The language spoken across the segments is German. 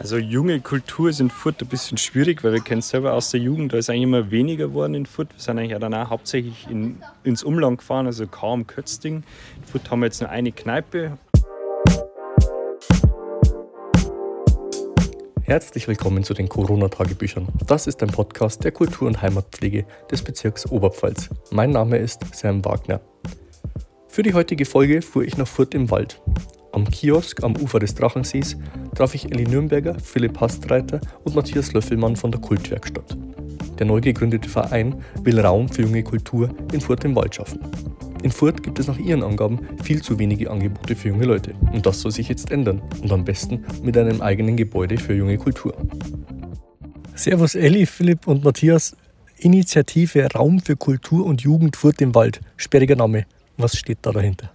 Also junge Kultur ist in Furt ein bisschen schwierig, weil wir kennen es selber aus der Jugend, da ist eigentlich immer weniger geworden in Furt. Wir sind eigentlich auch dann auch hauptsächlich in, ins Umland gefahren, also kaum Kötzding. In Furt haben wir jetzt nur eine Kneipe. Herzlich willkommen zu den Corona-Tagebüchern. Das ist ein Podcast der Kultur- und Heimatpflege des Bezirks Oberpfalz. Mein Name ist Sam Wagner. Für die heutige Folge fuhr ich nach Furt im Wald. Am Kiosk am Ufer des Drachensees traf ich Elli Nürnberger, Philipp Hastreiter und Matthias Löffelmann von der Kultwerkstatt. Der neu gegründete Verein will Raum für junge Kultur in Furt im Wald schaffen. In Furt gibt es nach ihren Angaben viel zu wenige Angebote für junge Leute. Und das soll sich jetzt ändern. Und am besten mit einem eigenen Gebäude für junge Kultur. Servus Elli, Philipp und Matthias. Initiative Raum für Kultur und Jugend Furt im Wald. Sperriger Name. Was steht da dahinter?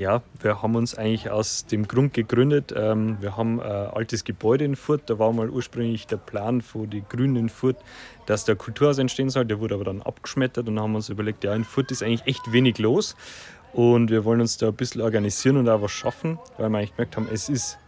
Ja, wir haben uns eigentlich aus dem Grund gegründet. Ähm, wir haben ein altes Gebäude in Furt. Da war mal ursprünglich der Plan für die Grünen in Furt, dass der Kulturhaus entstehen soll. Der wurde aber dann abgeschmettert und haben uns überlegt, ja, in Furt ist eigentlich echt wenig los. Und wir wollen uns da ein bisschen organisieren und auch was schaffen, weil wir eigentlich gemerkt haben, es ist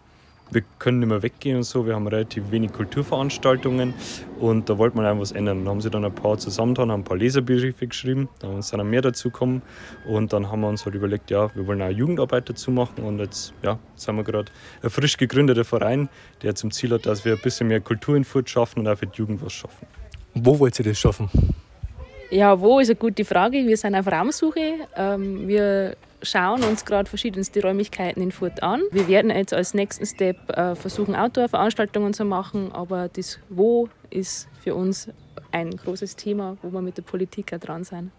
wir können nicht mehr weggehen und so. Wir haben relativ wenig Kulturveranstaltungen und da wollte man einfach was ändern. Da haben sie dann ein paar zusammengetan, haben ein paar Leserbriefe geschrieben, da sind dann mehr dazu gekommen und dann haben wir uns halt überlegt, ja, wir wollen auch Jugendarbeit dazu machen und jetzt ja, sind wir gerade ein frisch gegründeter Verein, der zum Ziel hat, dass wir ein bisschen mehr Kultur in Furt schaffen und auch für die Jugend was schaffen. Wo wollt ihr das schaffen? Ja, wo ist eine gute Frage. Wir sind auf Raumsuche. Ähm, wir schauen uns gerade verschiedenste Räumlichkeiten in Furt an. Wir werden jetzt als nächsten Step äh, versuchen, Outdoor-Veranstaltungen zu machen, aber das Wo ist für uns ein großes Thema, wo wir mit der Politik auch dran sind.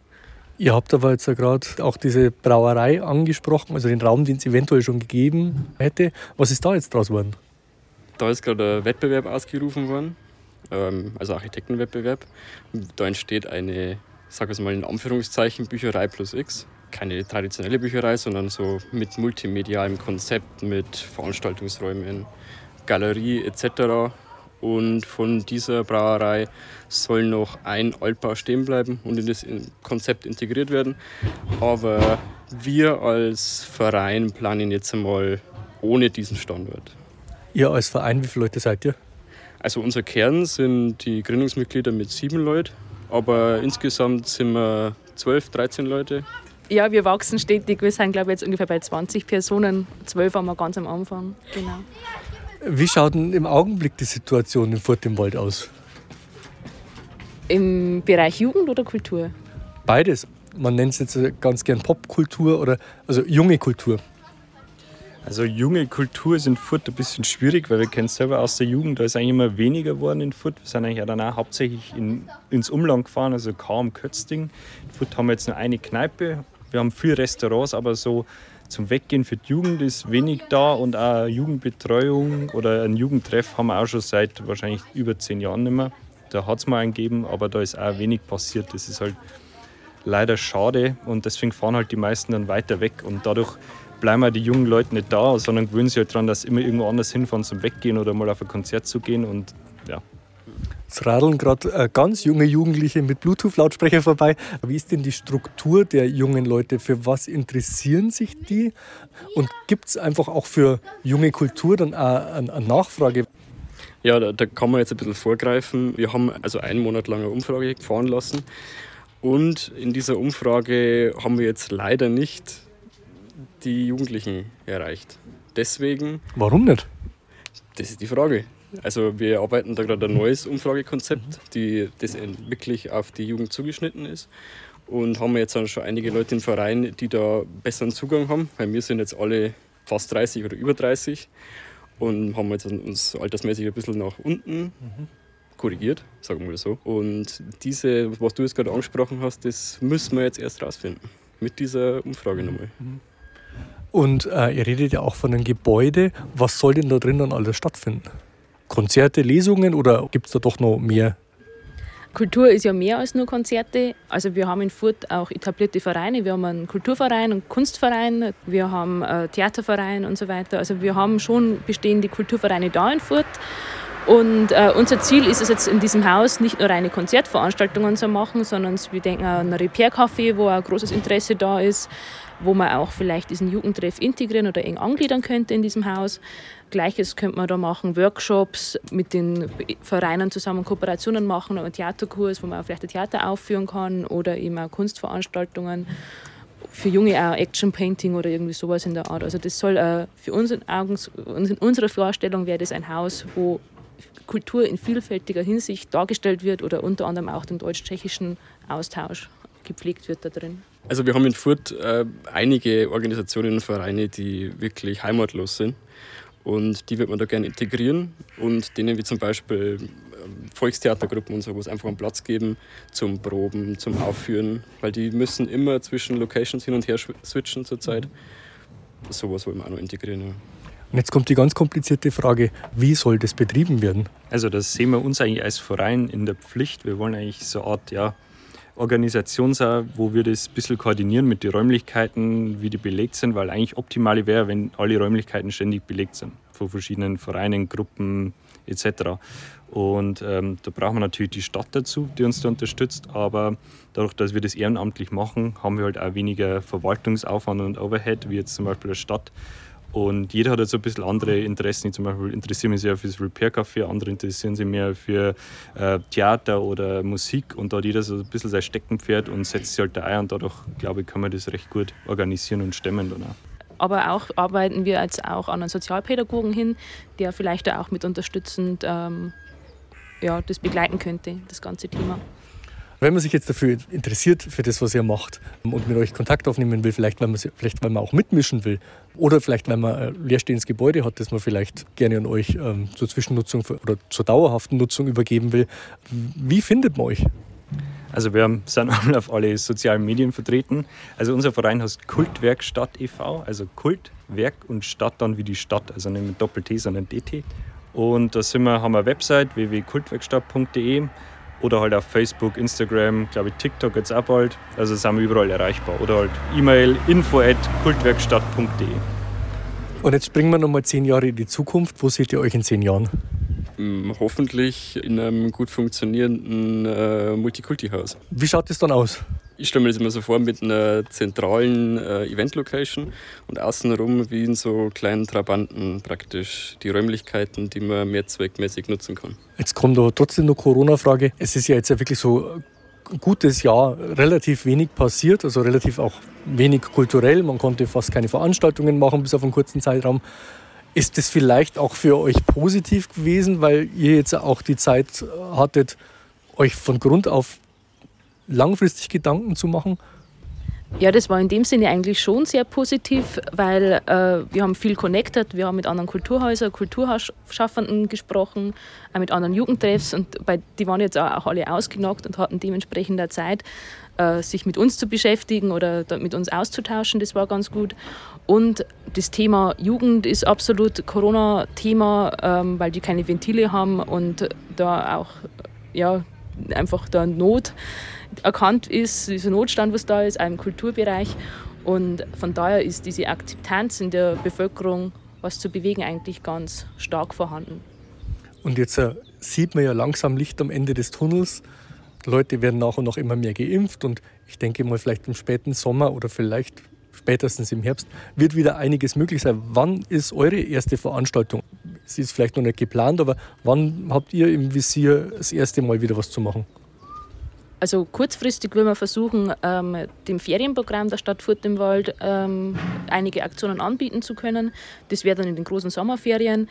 Ihr habt aber jetzt ja gerade auch diese Brauerei angesprochen, also den Raum, den es eventuell schon gegeben hätte. Was ist da jetzt draus geworden? Da ist gerade ein Wettbewerb ausgerufen worden, ähm, also Architektenwettbewerb. Da entsteht eine, sag ich mal in Anführungszeichen, Bücherei plus X keine traditionelle Bücherei, sondern so mit multimedialem Konzept, mit Veranstaltungsräumen, Galerie etc. Und von dieser Brauerei soll noch ein Altbau stehen bleiben und in das Konzept integriert werden. Aber wir als Verein planen jetzt einmal ohne diesen Standort. Ihr als Verein, wie viele Leute seid ihr? Also unser Kern sind die Gründungsmitglieder mit sieben Leuten, aber insgesamt sind wir zwölf, 13 Leute ja, wir wachsen stetig. Wir sind, glaube ich, jetzt ungefähr bei 20 Personen. Zwölf haben wir ganz am Anfang. Genau. Wie schaut denn im Augenblick die Situation in Furt im Wald aus? Im Bereich Jugend oder Kultur? Beides. Man nennt es jetzt ganz gern Popkultur oder also junge Kultur. Also junge Kultur ist in Furt ein bisschen schwierig, weil wir kennen es selber aus der Jugend, da ist eigentlich immer weniger geworden in Furt. Wir sind eigentlich auch dann auch hauptsächlich in, ins Umland gefahren, also kaum Kötzding. In Furt haben wir jetzt nur eine Kneipe, wir haben viele Restaurants, aber so zum Weggehen für die Jugend ist wenig da und auch Jugendbetreuung oder ein Jugendtreff haben wir auch schon seit wahrscheinlich über zehn Jahren nicht mehr. Da hat es mal einen gegeben, aber da ist auch wenig passiert. Das ist halt leider schade und deswegen fahren halt die meisten dann weiter weg und dadurch bleiben auch die jungen Leute nicht da, sondern gewöhnen sich halt daran, dass immer irgendwo anders hinfahren zum Weggehen oder mal auf ein Konzert zu gehen und ja, es radeln gerade äh, ganz junge Jugendliche mit Bluetooth-Lautsprecher vorbei. Wie ist denn die Struktur der jungen Leute? Für was interessieren sich die? Und gibt es einfach auch für junge Kultur dann eine Nachfrage? Ja, da, da, kann man jetzt ein bisschen vorgreifen. Wir haben also einen Monat lang eine Umfrage fahren lassen. Und in dieser Umfrage haben wir jetzt leider nicht die Jugendlichen erreicht. Deswegen. Warum nicht? Das ist die Frage. Also wir arbeiten da gerade ein neues Umfragekonzept, die, das wirklich auf die Jugend zugeschnitten ist. Und haben jetzt schon einige Leute im Verein, die da besseren Zugang haben, weil wir sind jetzt alle fast 30 oder über 30 und haben jetzt uns altersmäßig ein bisschen nach unten mhm. korrigiert, sagen wir so. Und diese, was du jetzt gerade angesprochen hast, das müssen wir jetzt erst rausfinden. Mit dieser Umfrage nochmal. Mhm. Und äh, ihr redet ja auch von einem Gebäude. Was soll denn da drin dann alles stattfinden? Konzerte, Lesungen oder gibt es da doch noch mehr? Kultur ist ja mehr als nur Konzerte. Also wir haben in Furt auch etablierte Vereine. Wir haben einen Kulturverein, einen Kunstverein, wir haben einen Theaterverein und so weiter. Also wir haben schon bestehende Kulturvereine da in Furt. Und äh, unser Ziel ist es jetzt in diesem Haus nicht nur reine Konzertveranstaltungen zu machen, sondern wir denken an ein Repair-Café, wo ein großes Interesse da ist, wo man auch vielleicht diesen Jugendtreff integrieren oder eng angliedern könnte in diesem Haus. Gleiches könnte man da machen, Workshops mit den Vereinen zusammen Kooperationen machen, einen Theaterkurs, wo man auch vielleicht ein Theater aufführen kann oder eben auch Kunstveranstaltungen. Für Junge auch Action Painting oder irgendwie sowas in der Art. Also das soll äh, für uns in, Augen, in unserer Vorstellung wäre das ein Haus, wo Kultur in vielfältiger Hinsicht dargestellt wird oder unter anderem auch den deutsch-tschechischen Austausch gepflegt wird da drin. Also wir haben in Furt äh, einige Organisationen und Vereine, die wirklich heimatlos sind. Und die wird man da gerne integrieren und denen wie zum Beispiel ähm, Volkstheatergruppen und sowas einfach einen Platz geben zum Proben, zum Aufführen, weil die müssen immer zwischen Locations hin und her switchen zurzeit. Sowas wollen wir auch noch integrieren. Ja. Und jetzt kommt die ganz komplizierte Frage, wie soll das betrieben werden? Also das sehen wir uns eigentlich als Verein in der Pflicht. Wir wollen eigentlich so eine Art ja, Organisation sein, wo wir das ein bisschen koordinieren mit den Räumlichkeiten, wie die belegt sind, weil eigentlich optimal wäre, wenn alle Räumlichkeiten ständig belegt sind, von verschiedenen Vereinen, Gruppen etc. Und ähm, da brauchen wir natürlich die Stadt dazu, die uns da unterstützt, aber dadurch, dass wir das ehrenamtlich machen, haben wir halt auch weniger Verwaltungsaufwand und Overhead, wie jetzt zum Beispiel der Stadt. Und jeder hat jetzt ein bisschen andere Interessen. Ich zum Beispiel interessiere mich sehr für das Repair Café, andere interessieren sich mehr für äh, Theater oder Musik. Und da hat jeder so ein bisschen sein Steckenpferd und setzt sich halt da ein. Und dadurch, glaube ich, kann man das recht gut organisieren und stemmen dann auch. Aber auch arbeiten wir jetzt auch an einen Sozialpädagogen hin, der vielleicht auch mit unterstützend ähm, ja, das begleiten könnte, das ganze Thema. Wenn man sich jetzt dafür interessiert, für das, was ihr macht und mit euch Kontakt aufnehmen will, vielleicht weil man, vielleicht, weil man auch mitmischen will oder vielleicht weil man ein leerstehendes Gebäude hat, das man vielleicht gerne an euch ähm, zur Zwischennutzung oder zur dauerhaften Nutzung übergeben will, wie findet man euch? Also wir sind auf alle sozialen Medien vertreten. Also unser Verein heißt Kultwerkstatt e.V., also Kult, Werk und Stadt dann wie die Stadt, also nicht mit Doppel-T, sondern DT. Und da sind wir, haben wir eine Website www.kultwerkstatt.de oder halt auf Facebook, Instagram, glaube ich TikTok jetzt auch bald. Also sind wir überall erreichbar. Oder halt E-Mail info at kultwerkstatt.de. Und jetzt springen wir nochmal zehn Jahre in die Zukunft. Wo seht ihr euch in zehn Jahren? Mm, hoffentlich in einem gut funktionierenden äh, Multikulti-Haus. Wie schaut das dann aus? Ich stelle mir das immer so vor mit einer zentralen äh, Event-Location und außenrum wie in so kleinen Trabanten praktisch die Räumlichkeiten, die man mehrzweckmäßig nutzen kann. Jetzt kommt aber trotzdem noch Corona-Frage. Es ist ja jetzt ja wirklich so ein gutes Jahr relativ wenig passiert, also relativ auch wenig kulturell. Man konnte fast keine Veranstaltungen machen bis auf einen kurzen Zeitraum. Ist das vielleicht auch für euch positiv gewesen, weil ihr jetzt auch die Zeit hattet, euch von Grund auf langfristig Gedanken zu machen? Ja, das war in dem Sinne eigentlich schon sehr positiv, weil äh, wir haben viel connected, wir haben mit anderen Kulturhäusern, Kulturschaffenden gesprochen, auch mit anderen Jugendtreffs und bei, die waren jetzt auch alle ausgenockt und hatten dementsprechend auch Zeit, äh, sich mit uns zu beschäftigen oder mit uns auszutauschen, das war ganz gut. Und das Thema Jugend ist absolut Corona-Thema, ähm, weil die keine Ventile haben und da auch ja, einfach da Not erkannt ist, dieser Notstand, was da ist, im Kulturbereich. Und von daher ist diese Akzeptanz in der Bevölkerung, was zu bewegen, eigentlich ganz stark vorhanden. Und jetzt äh, sieht man ja langsam Licht am Ende des Tunnels. Die Leute werden nach und nach immer mehr geimpft und ich denke mal, vielleicht im späten Sommer oder vielleicht spätestens im Herbst wird wieder einiges möglich sein. Wann ist eure erste Veranstaltung? Es ist vielleicht noch nicht geplant, aber wann habt ihr im Visier das erste Mal wieder was zu machen? Also kurzfristig will wir versuchen, ähm, dem Ferienprogramm der Stadt Furt im Wald ähm, einige Aktionen anbieten zu können. Das wäre dann in den großen Sommerferien.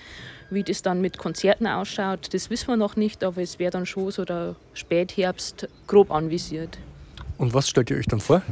Wie das dann mit Konzerten ausschaut, das wissen wir noch nicht, aber es wäre dann schon so der Spätherbst grob anvisiert. Und was stellt ihr euch dann vor?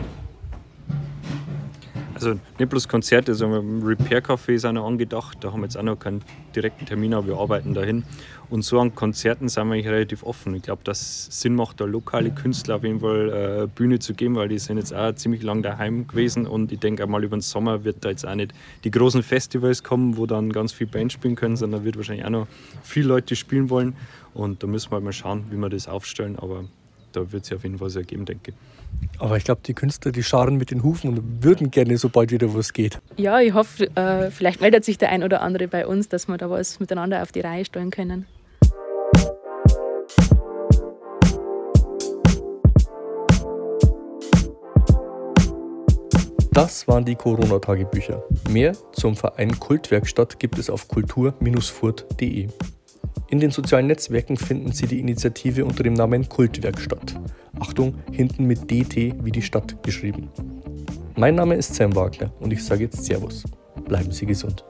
Also nicht bloß Konzerte, sondern Repair-Café ist auch noch angedacht. Da haben wir jetzt auch noch keinen direkten Termin, aber wir arbeiten dahin. Und so an Konzerten sind wir eigentlich relativ offen. Ich glaube, dass es Sinn macht, da lokale Künstler auf jeden Fall äh, Bühne zu geben, weil die sind jetzt auch ziemlich lang daheim gewesen. Und ich denke mal über den Sommer wird da jetzt auch nicht die großen Festivals kommen, wo dann ganz viele Bands spielen können, sondern wird wahrscheinlich auch noch viele Leute spielen wollen. Und da müssen wir halt mal schauen, wie wir das aufstellen. Aber da wird es auf jeden Fall was ergeben, denke ich. Aber ich glaube, die Künstler, die scharen mit den Hufen und würden gerne, sobald wieder was geht. Ja, ich hoffe, äh, vielleicht meldet sich der ein oder andere bei uns, dass wir da was miteinander auf die Reihe stellen können. Das waren die Corona-Tagebücher. Mehr zum Verein Kultwerkstatt gibt es auf kultur-furt.de. In den sozialen Netzwerken finden Sie die Initiative unter dem Namen Kultwerkstatt. Achtung, hinten mit DT wie die Stadt geschrieben. Mein Name ist Sam Wagner und ich sage jetzt Servus. Bleiben Sie gesund.